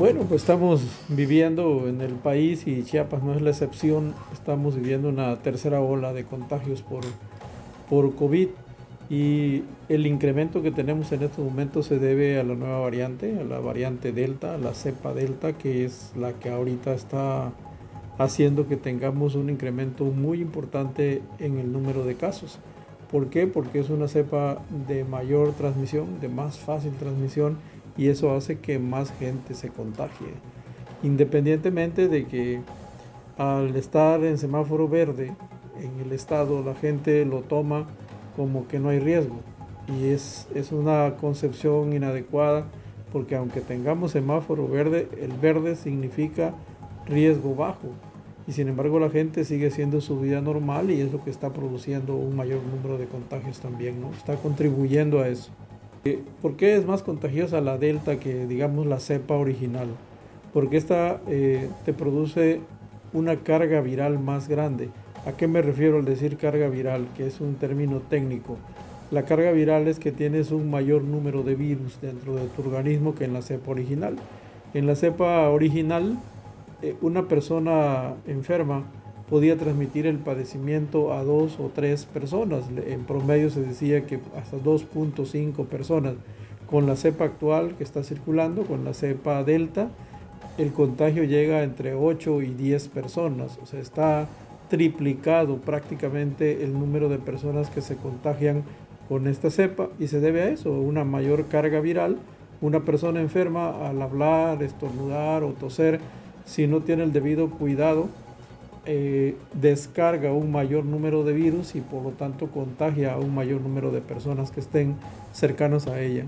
Bueno, pues estamos viviendo en el país y Chiapas no es la excepción. Estamos viviendo una tercera ola de contagios por, por COVID y el incremento que tenemos en estos momentos se debe a la nueva variante, a la variante Delta, a la cepa Delta, que es la que ahorita está haciendo que tengamos un incremento muy importante en el número de casos. ¿Por qué? Porque es una cepa de mayor transmisión, de más fácil transmisión y eso hace que más gente se contagie. Independientemente de que al estar en semáforo verde en el estado la gente lo toma como que no hay riesgo y es, es una concepción inadecuada porque aunque tengamos semáforo verde, el verde significa riesgo bajo y sin embargo la gente sigue haciendo su vida normal y es lo que está produciendo un mayor número de contagios también, ¿no? Está contribuyendo a eso. Eh, ¿Por qué es más contagiosa la delta que digamos la cepa original? Porque esta eh, te produce una carga viral más grande. ¿A qué me refiero al decir carga viral? Que es un término técnico. La carga viral es que tienes un mayor número de virus dentro de tu organismo que en la cepa original. En la cepa original, eh, una persona enferma podía transmitir el padecimiento a dos o tres personas. En promedio se decía que hasta 2.5 personas. Con la cepa actual que está circulando, con la cepa delta, el contagio llega entre 8 y 10 personas. O sea, está triplicado prácticamente el número de personas que se contagian con esta cepa y se debe a eso, una mayor carga viral. Una persona enferma al hablar, estornudar o toser, si no tiene el debido cuidado, eh, descarga un mayor número de virus y por lo tanto contagia a un mayor número de personas que estén cercanas a ella.